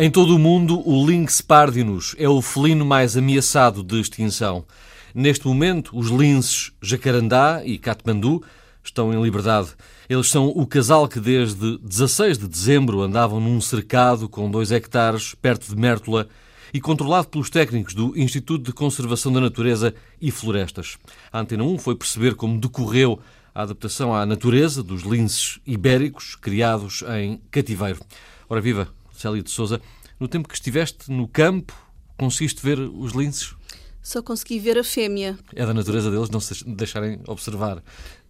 Em todo o mundo, o Lynx pardinus é o felino mais ameaçado de extinção. Neste momento, os linces jacarandá e Katmandu estão em liberdade. Eles são o casal que desde 16 de dezembro andavam num cercado com dois hectares perto de Mértola e controlado pelos técnicos do Instituto de Conservação da Natureza e Florestas. A Antena 1 foi perceber como decorreu a adaptação à natureza dos linces ibéricos criados em cativeiro. Ora viva, Célia de Souza, no tempo que estiveste no campo, conseguiste ver os linces? Só consegui ver a fêmea. É da natureza deles não se deixarem observar.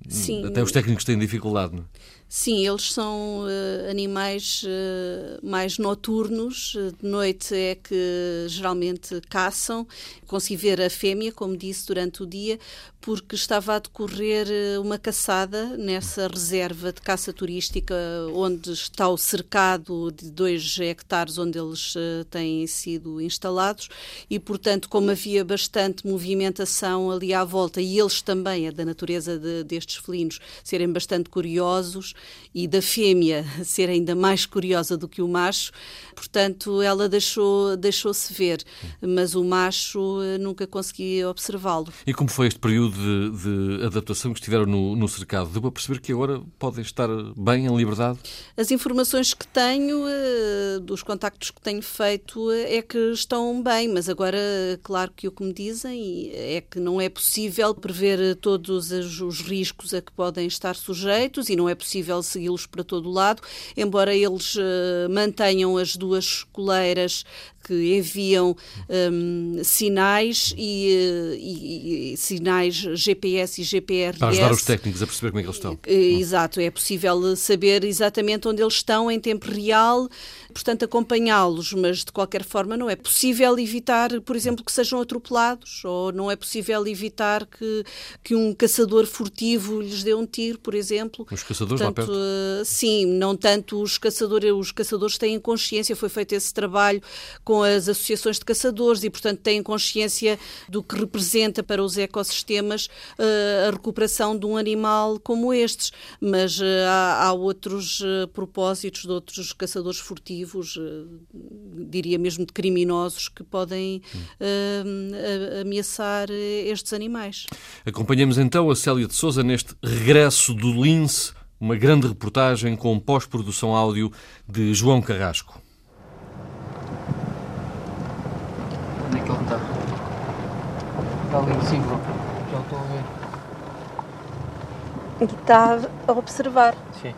Sim. Até os técnicos têm dificuldade, não é? Sim, eles são uh, animais uh, mais noturnos. De noite é que geralmente caçam. Consegui ver a fêmea, como disse, durante o dia, porque estava a decorrer uh, uma caçada nessa reserva de caça turística, onde está o cercado de dois hectares onde eles têm sido instalados, e, portanto, como havia bastante movimentação ali à volta, e eles também, é da natureza de, destes felinos, serem bastante curiosos e da fêmea ser ainda mais curiosa do que o macho, portanto ela deixou deixou-se ver, mas o macho eh, nunca conseguia observá-lo. E como foi este período de, de adaptação que estiveram no, no cercado? Deu para perceber que agora podem estar bem em liberdade? As informações que tenho, eh, dos contactos que tenho feito, eh, é que estão bem, mas agora, claro que o que me dizem é que não é possível prever todos os riscos a que podem estar sujeitos e não é possível segui-los para todo o lado, embora eles uh, mantenham as duas coleiras que enviam um, sinais e, eh, e, e, sinais GPS e GPRS. Para ajudar os técnicos a perceber como é que eles estão. Eh, exato, é possível saber exatamente onde eles estão em tempo real, portanto acompanhá-los, mas de qualquer forma não é possível evitar, por exemplo, que sejam atropelados, ou não é possível evitar que, que um caçador furtivo lhes dê um tiro, por exemplo. Os caçadores portanto, lá perto? Sim, não tanto os caçadores, os caçadores têm consciência, foi feito esse trabalho com com as associações de caçadores e, portanto, têm consciência do que representa para os ecossistemas uh, a recuperação de um animal como estes. Mas uh, há, há, outros uh, propósitos de outros caçadores furtivos, diria mesmo de criminosos, que podem ameaçar estes animais. Acompanhamos então a Célia de Souza neste regresso do lince, uma grande reportagem com pós-produção áudio de João Carrasco. Está ali em cima. Já estou a ver. E está a observar. Sim.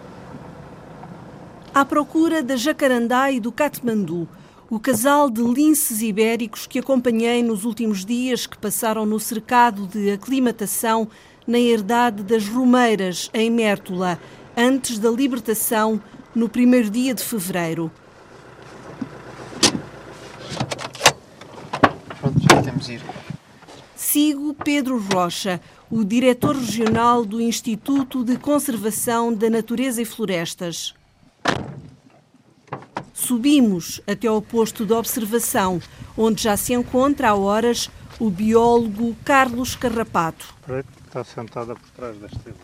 À procura da jacarandá e do Katmandu, o casal de linces ibéricos que acompanhei nos últimos dias que passaram no cercado de aclimatação na herdade das Romeiras, em Mértola, antes da libertação, no primeiro dia de fevereiro. Pronto, já temos ir sigo Pedro Rocha, o diretor regional do Instituto de Conservação da Natureza e Florestas. Subimos até ao posto de observação, onde já se encontra há horas o biólogo Carlos Carrapato. Está sentada por trás da estrela.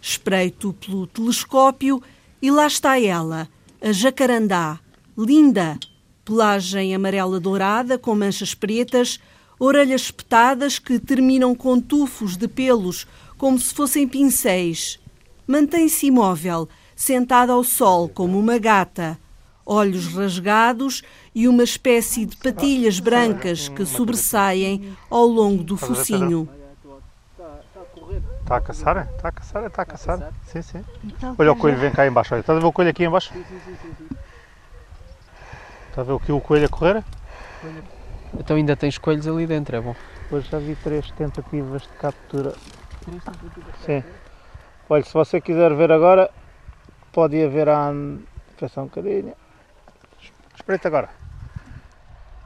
Espreito pelo telescópio e lá está ela, a jacarandá, linda, pelagem amarela dourada com manchas pretas, orelhas espetadas que terminam com tufos de pelos, como se fossem pincéis. Mantém-se imóvel, sentada ao sol como uma gata, olhos rasgados e uma espécie de patilhas brancas que sobressaem ao longo do focinho. Está a caçar? Está a caçar? Está a caçar? Sim, sim. Olha o coelho, vem cá embaixo. Olha, estás a ver o coelho aqui embaixo? Sim, sim, sim. Está a ver o que o coelho a correr? Então ainda tens coelhos ali dentro, é bom. Hoje já vi três tentativas de captura. Três tentativas? Sim. Olha, se você quiser ver agora, pode ir ver a... Espera um bocadinho. Espreita agora.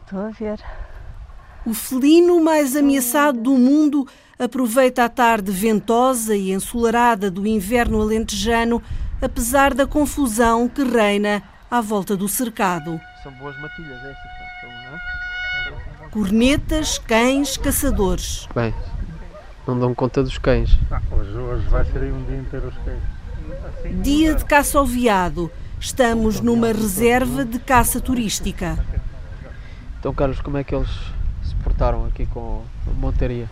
Estou a ver. O felino mais ameaçado do mundo aproveita a tarde ventosa e ensolarada do inverno alentejano, apesar da confusão que reina à volta do cercado. São boas matilhas estas cornetas, cães, caçadores. Bem, não dão conta dos cães. Ah, hoje, hoje vai ser aí um dia inteiro os cães. Dia de caça ao veado, Estamos numa reserva de caça turística. Então, Carlos, como é que eles se portaram aqui com a montaria?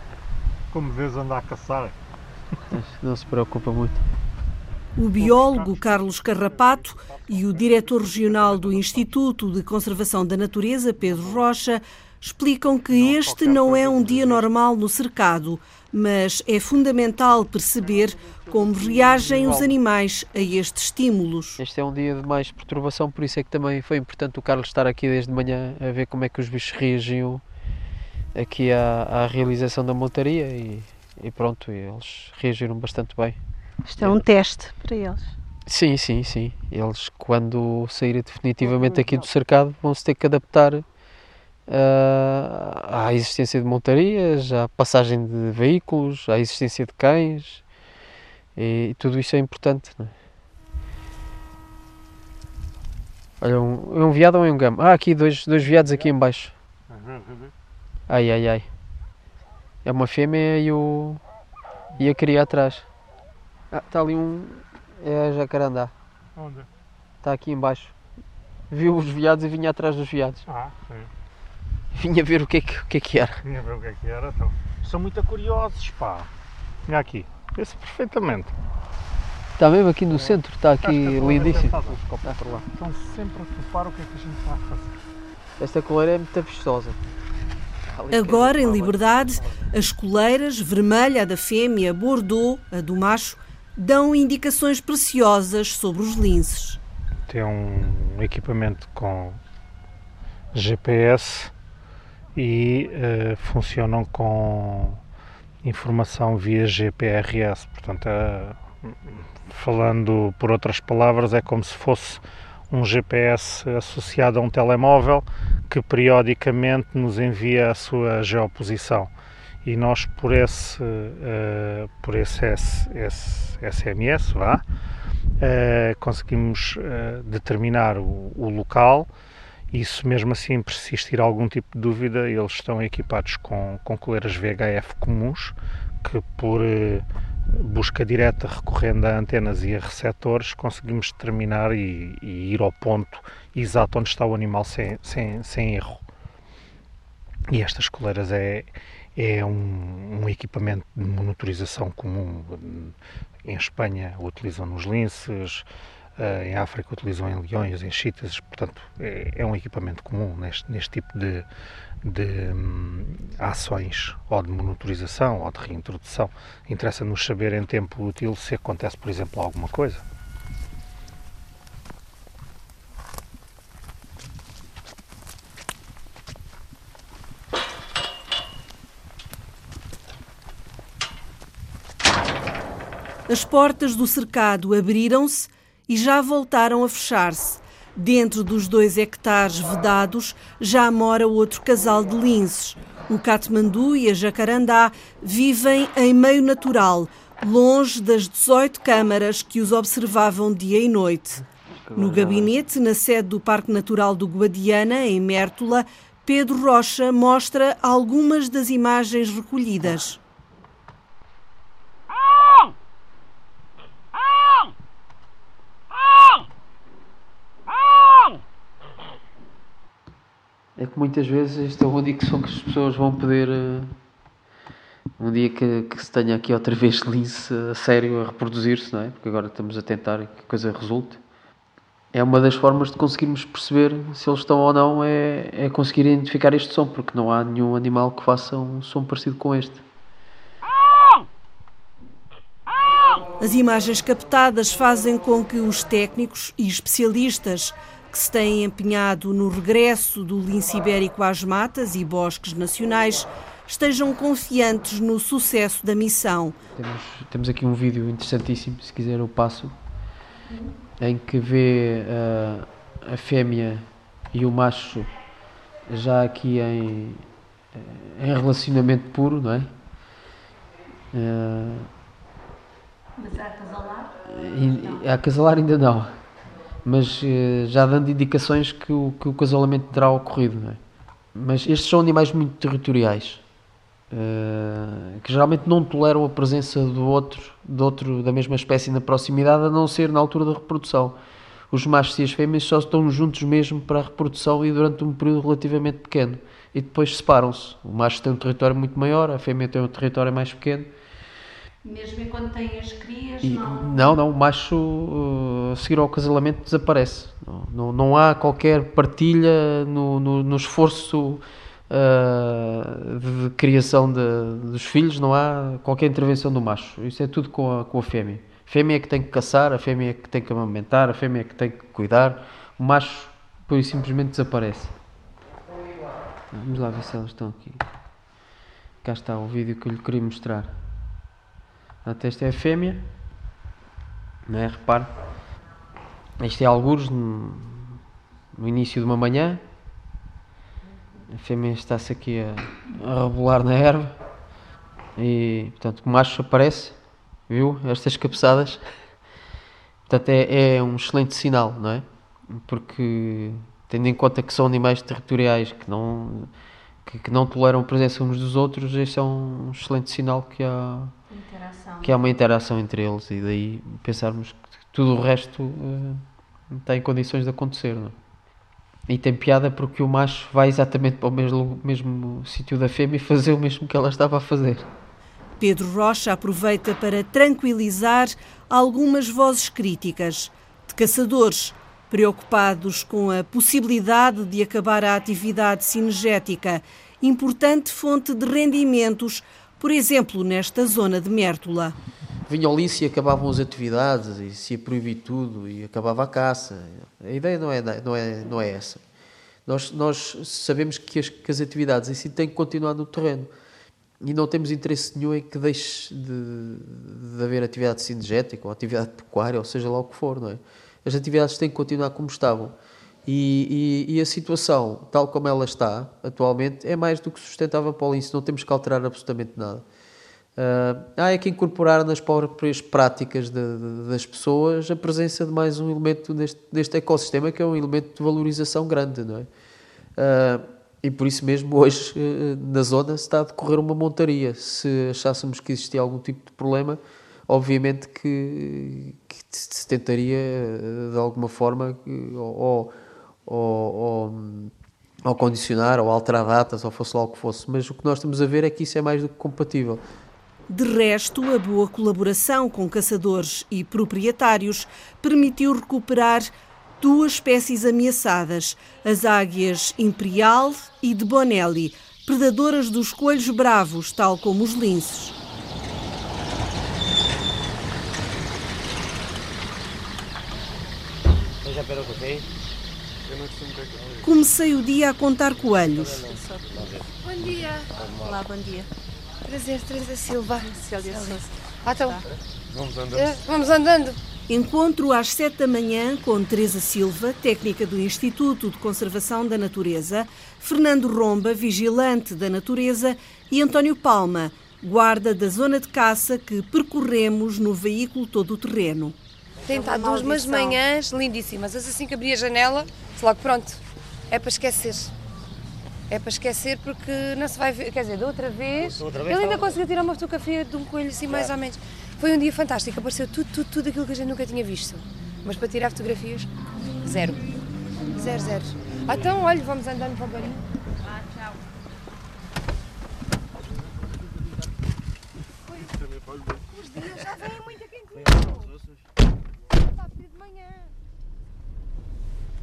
Como vês andar a caçar. Não se preocupa muito. O biólogo Carlos Carrapato e o diretor regional do Instituto de Conservação da Natureza, Pedro Rocha, explicam que este não é um dia normal no cercado, mas é fundamental perceber como reagem os animais a estes estímulos. Este é um dia de mais perturbação, por isso é que também foi importante o Carlos estar aqui desde manhã a ver como é que os bichos reagiam aqui à, à realização da montaria e, e pronto, eles reagiram bastante bem. Isto é um teste para eles. Sim, sim, sim. Eles, quando saírem definitivamente aqui do cercado, vão se ter que adaptar uh, à existência de montarias, à passagem de veículos, à existência de cães. E, tudo isso é importante. Não é? Olha, um, é um veado ou é um gamo? Ah, aqui dois, dois veados aqui em baixo. Ai, ai, ai. É uma fêmea e, o, e a cria atrás. Ah, está ali um. É a jacarandá. Onde? Está aqui embaixo. Viu os veados e vinha atrás dos veados. Ah, sim. Vinha ver o que é que, o que, é que era. Vinha ver o que é que era. Então. São muito curiosos, pá. Olha aqui. Vê-se perfeitamente. Está mesmo aqui no centro, está aqui lindíssimo. Estão sempre a topar o que é que a gente está a fazer. Esta coleira é muito vistosa. Agora, em liberdade, as coleiras, vermelha a da fêmea, bordeaux a do macho, dão indicações preciosas sobre os linces. Tem um equipamento com GPS e uh, funcionam com informação via GPRS. Portanto, uh, falando por outras palavras, é como se fosse um GPS associado a um telemóvel que periodicamente nos envia a sua geoposição e nós por esse uh, por esse S, S, SMS vá uh, conseguimos determinar o, o, local e se mesmo assim persistir algum tipo de dúvida eles estão equipados com, com coleiras VHF comuns que por busca direta recorrendo a antenas e a receptores conseguimos determinar e, e ir ao ponto exato onde está o animal sem, sem, sem erro. E estas coleiras é, é um, um, equipamento de monitorização comum. Em Espanha utilizam nos linces, eh, em África utilizam em leões, em chitas, portanto é, é um equipamento comum neste, neste tipo de, de hum, ações ou de monitorização ou de reintrodução. Interessa-nos saber em tempo útil se acontece, por exemplo, alguma coisa. As portas do cercado abriram-se e já voltaram a fechar-se. Dentro dos dois hectares vedados já mora outro casal de linces. O Katmandu e a Jacarandá vivem em meio natural, longe das 18 câmaras que os observavam dia e noite. No gabinete, na sede do Parque Natural do Guadiana, em Mértola, Pedro Rocha mostra algumas das imagens recolhidas. É que muitas vezes este é o único som que as pessoas vão poder. Uh, um dia que, que se tenha aqui outra vez lince a sério a reproduzir-se, não é? Porque agora estamos a tentar que a coisa resulte. É uma das formas de conseguirmos perceber se eles estão ou não, é, é conseguir identificar este som, porque não há nenhum animal que faça um som parecido com este. As imagens captadas fazem com que os técnicos e especialistas que se têm empenhado no regresso do lince ibérico às matas e bosques nacionais estejam confiantes no sucesso da missão. Temos, temos aqui um vídeo interessantíssimo, se quiser eu passo, em que vê uh, a fêmea e o macho já aqui em, em relacionamento puro, não é? Uh, Mas há casalar? Há casalar ainda não mas uh, já dando indicações que o, que o casalamento terá ocorrido. É? Mas estes são animais muito territoriais, uh, que geralmente não toleram a presença do outro, do outro da mesma espécie na proximidade, a não ser na altura da reprodução. os machos e as fêmeas só estão juntos mesmo para a reprodução e durante um período relativamente pequeno. E depois separam-se. O macho tem um território muito maior, a fêmea tem um território mais pequeno. Mesmo enquanto tem as crias, E, não... não, não, o macho uh, a seguir ao casalamento desaparece. Não, não, não há qualquer partilha no, no, no esforço uh, de, criação de- dos filhos, não há qualquer intervenção do macho. Isso é tudo com a, com a fêmea. A fêmea é que tem que caçar, a fêmea é que tem que amamentar, a fêmea é que tem que cuidar. O macho, e simplesmente, desaparece. Vamos lá ver se elas estão aqui. Cá está o vídeo que eu lhe queria mostrar. Portanto, esta é a fêmea. Não é? Repare. Este é algures no, no início de uma manhã. A fêmea está-se aqui a, a rebolar na erva. E, portanto, o macho aparece. Viu? Estas cabeçadas. Portanto, é, é um excelente sinal, não é? Porque, tendo em conta que são animais territoriais que não, que, que não toleram a presença uns dos outros, este é um excelente sinal que há, Interação. que há uma interação entre eles e daí pensarmos que tudo o resto eh, está em condições de acontecer. Não? é? E tem piada porque o macho vai exatamente para o mesmo, mesmo sítio da fêmea e fazer o mesmo que ela estava a fazer. Pedro Rocha aproveita para tranquilizar algumas vozes críticas de caçadores preocupados com a possibilidade de acabar a atividade cinegética, importante fonte de rendimentos, por exemplo, nesta zona de Mértola. Vinha o lince e acabavam as atividades e se ia proibir tudo e acabava a caça. A ideia não é, não é, não é essa. Nós, nós sabemos que as, que as atividades em si têm que continuar no terreno e não temos interesse nenhum em que deixe de, de haver atividade cinegética ou atividade pecuária, ou seja lá o que for, não é? As atividades têm que continuar como estavam. E, e- e a situação, tal como ela está atualmente, é mais do que sustentável para o lince, não temos que alterar absolutamente nada. Ah, há é que incorporar nas próprias práticas de- de- das pessoas a presença de mais um elemento neste, ecossistema que é um elemento de valorização grande, não é? Ah, e por isso mesmo hoje eh, na zona está a decorrer uma montaria. Se achássemos que existia algum tipo de problema, obviamente que, que se tentaria eh, de alguma forma ou, ou, ou, ou condicionar ou alterar datas ou fosse lá o que fosse. Mas o que nós estamos a ver é que isso é mais do que compatível. De resto, a boa colaboração com caçadores e proprietários permitiu recuperar duas espécies ameaçadas, as águias imperial e de Bonelli, predadoras dos coelhos bravos, tal como os linces. Comecei o dia a contar coelhos. Bom dia. Olá, bom dia. Prazer, Teresa Silva. Célia Sousa. Ah, então. Eh, Vamos andando. Encontro às 7 da manhã com Teresa Silva, técnica do Instituto de Conservação da Natureza, Fernando Romba, vigilante da natureza, e António Palma, guarda da zona de caça que percorremos no veículo todo o terreno. Tem estado umas maldição. manhãs lindíssimas. Mas assim que abri a janela, logo pronto. É para esquecer. É para esquecer porque não se vai ver. Quer dizer, da outra vez. ele ainda conseguiu tirar uma fotografia de um coelho assim, mais ou menos. Foi um dia fantástico. Apareceu tudo, tudo, tudo aquilo que a gente nunca tinha visto. Mas para tirar fotografias, zero. Zero, zero. Ah, então, olha, vamos andando devagarinho. Ah, tchau. Os dias já vêm muito de manhã.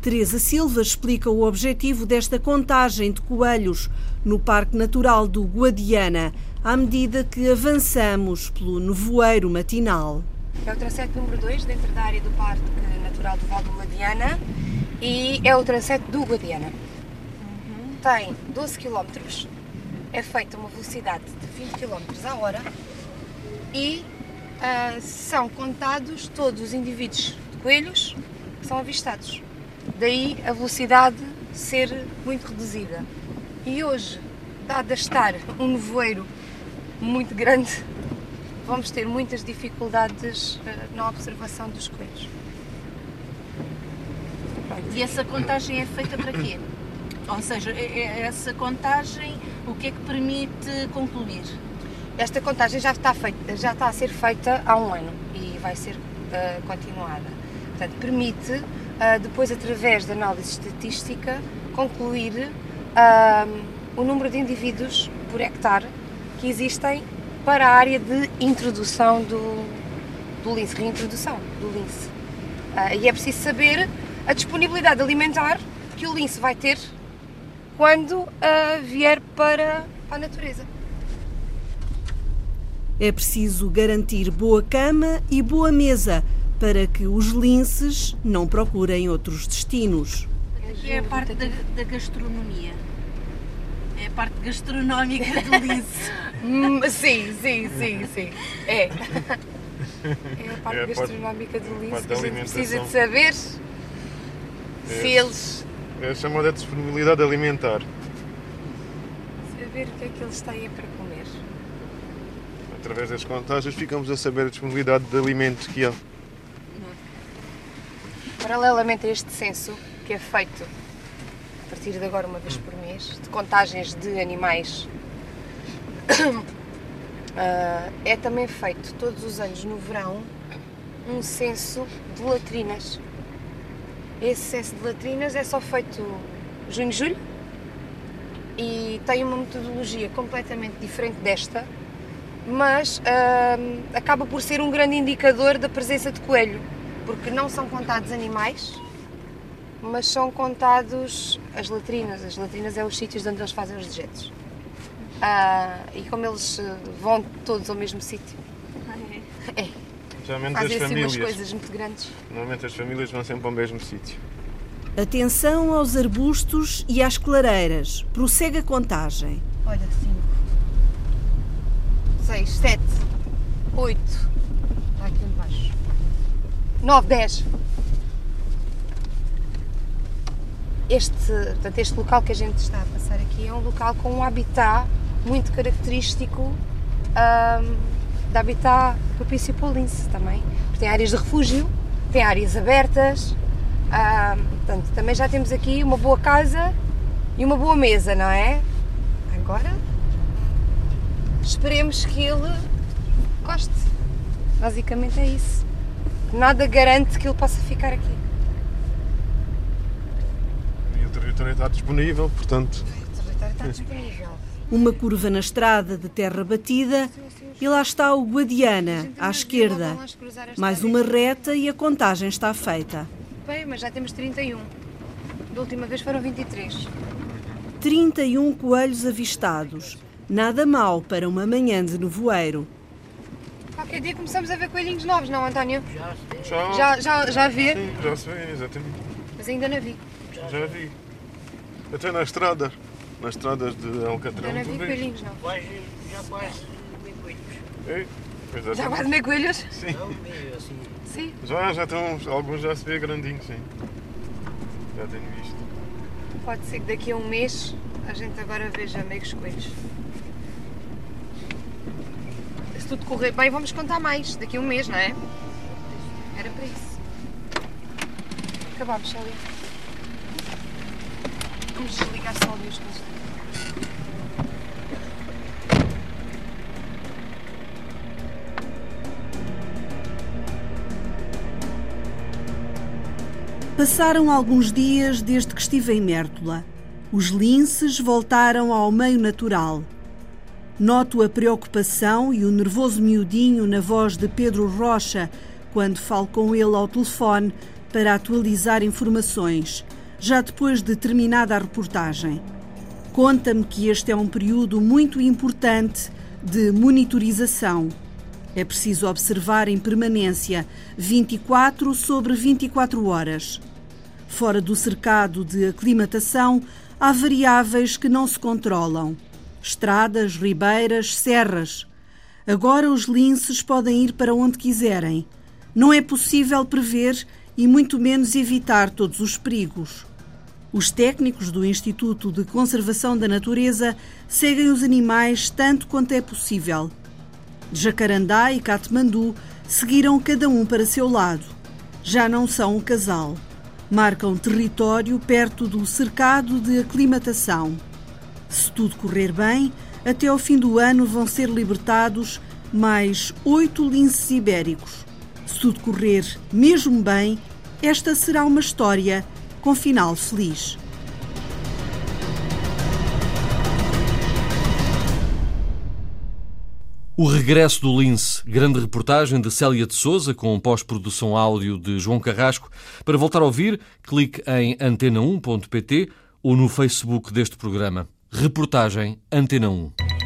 Teresa Silva explica o objetivo desta contagem de coelhos no Parque Natural do Guadiana, à medida que avançamos pelo nevoeiro matinal. É o transete número 2 dentro da área do Parque Natural do Val do Guadiana e é o transete do Guadiana. Tem 12 km, é feita uma velocidade de 20 km a hora e ah, são contados todos os indivíduos coelhos que são avistados. Daí a velocidade ser muito reduzida. E hoje, dado a estar um nevoeiro muito grande, vamos ter muitas dificuldades eh, na observação dos coelhos. E essa contagem é feita para quê? Ou seja, é- é- essa contagem, o que é que permite concluir? Esta contagem já está, feita, já está a ser feita há um ano e vai ser eh, continuada. Portanto, permite uh, depois, através da análise estatística, concluir uh, o número de indivíduos por hectare que existem para a área de introdução do, do lince, reintrodução do lince. Uh, e é preciso saber a disponibilidade alimentar que o lince vai ter quando uh, vier para a natureza. É preciso garantir boa cama e boa mesa para que os linces não procurem outros destinos. Aqui é a parte da, da gastronomia. É a parte gastronómica do lince. Hum, sim, sim, sim, sim. É. É a parte é a gastronómica do lince que a gente precisa de saber é. se eles. É a chamada disponibilidade alimentar. Saber o que é que eles têm para comer. Através das contagens ficamos a saber a disponibilidade de alimentos que há. Paralelamente a este censo, que é feito a partir de agora uma vez por mês, de contagens de animais, uh, é também feito todos os anos no verão um censo de latrinas. Esse censo de latrinas é só feito junho, julho e tem uma metodologia completamente diferente desta, mas uh, acaba por ser um grande indicador da presença de coelho porque não são contados animais, mas são contados as latrinas. As latrinas é os sítios onde eles fazem os dejetos. Ah, e como eles eh, vão todos ao mesmo sítio. É. é. Geralmente Fazem assim umas coisas muito grandes. Normalmente as famílias vão sempre ao mesmo sítio. Atenção aos arbustos e às clareiras. Prossegue a contagem. Olha, 5, 6, 7, 8. Está aqui embaixo. 9, 10. Este, portanto, este local que a gente está a passar aqui é um local com um habitat muito característico um, de habitat propício lince também. Tem áreas de refúgio, tem áreas abertas, um, portanto, também já temos aqui uma boa casa e uma boa mesa, não é? Agora esperemos que ele goste. Basicamente é isso nada garante que ele possa ficar aqui. E o território está disponível, portanto. O território está disponível. Uma curva na estrada de terra batida e lá está o Guadiana, à esquerda. Mais uma reta e a contagem está feita. Bem, mas já temos 31. Da última vez foram 23. 31 coelhos avistados. Nada mal para uma manhã de nevoeiro. Qualquer dia começamos a ver coelhinhos novos, não, António? Já. Já, já, já vê? Sim, já se vê, exatamente. Mas ainda não vi. Já, vi. Até na estrada. Nas estradas de Alcatrão. Já não vi coelhinhos, não. já quase meio coelhos. Ei, já quase meio coelhos? Sim. Não, meio assim. Sim. Já, já estão, alguns já se vê grandinhos, sim. Já tenho visto. Pode ser que daqui a um mês a gente agora veja meios coelhos se tudo correr bem, vamos contar mais daqui a um mês, não é? Era para isso. Acabámos, ali. Vamos desligar só ali os Passaram alguns dias desde que estive em Mértola. Os linces voltaram ao meio natural. Noto a preocupação e o nervoso miudinho na voz de Pedro Rocha quando falo com ele ao telefone para atualizar informações, já depois de terminada a reportagem. Conta-me que este é um período muito importante de monitorização. É preciso observar em permanência 24 sobre 24 horas. Fora do cercado de aclimatação, há variáveis que não se controlam estradas, ribeiras, serras. Agora os linces podem ir para onde quiserem. Não é possível prever e muito menos evitar todos os perigos. Os técnicos do Instituto de Conservação da Natureza seguem os animais tanto quanto é possível. Jacarandá e Katmandu seguiram cada um para seu lado. Já não são um casal. Marcam território perto do cercado de aclimatação. Se tudo correr bem, até ao fim do ano vão ser libertados mais oito linces ibéricos. Se tudo correr mesmo bem, esta será uma história com final feliz. O regresso do Lince, grande reportagem de Célia de Souza com pós-produção áudio de João Carrasco. Para voltar a ouvir, clique em antena1.pt ou no Facebook deste programa. Reportagem Antena 1.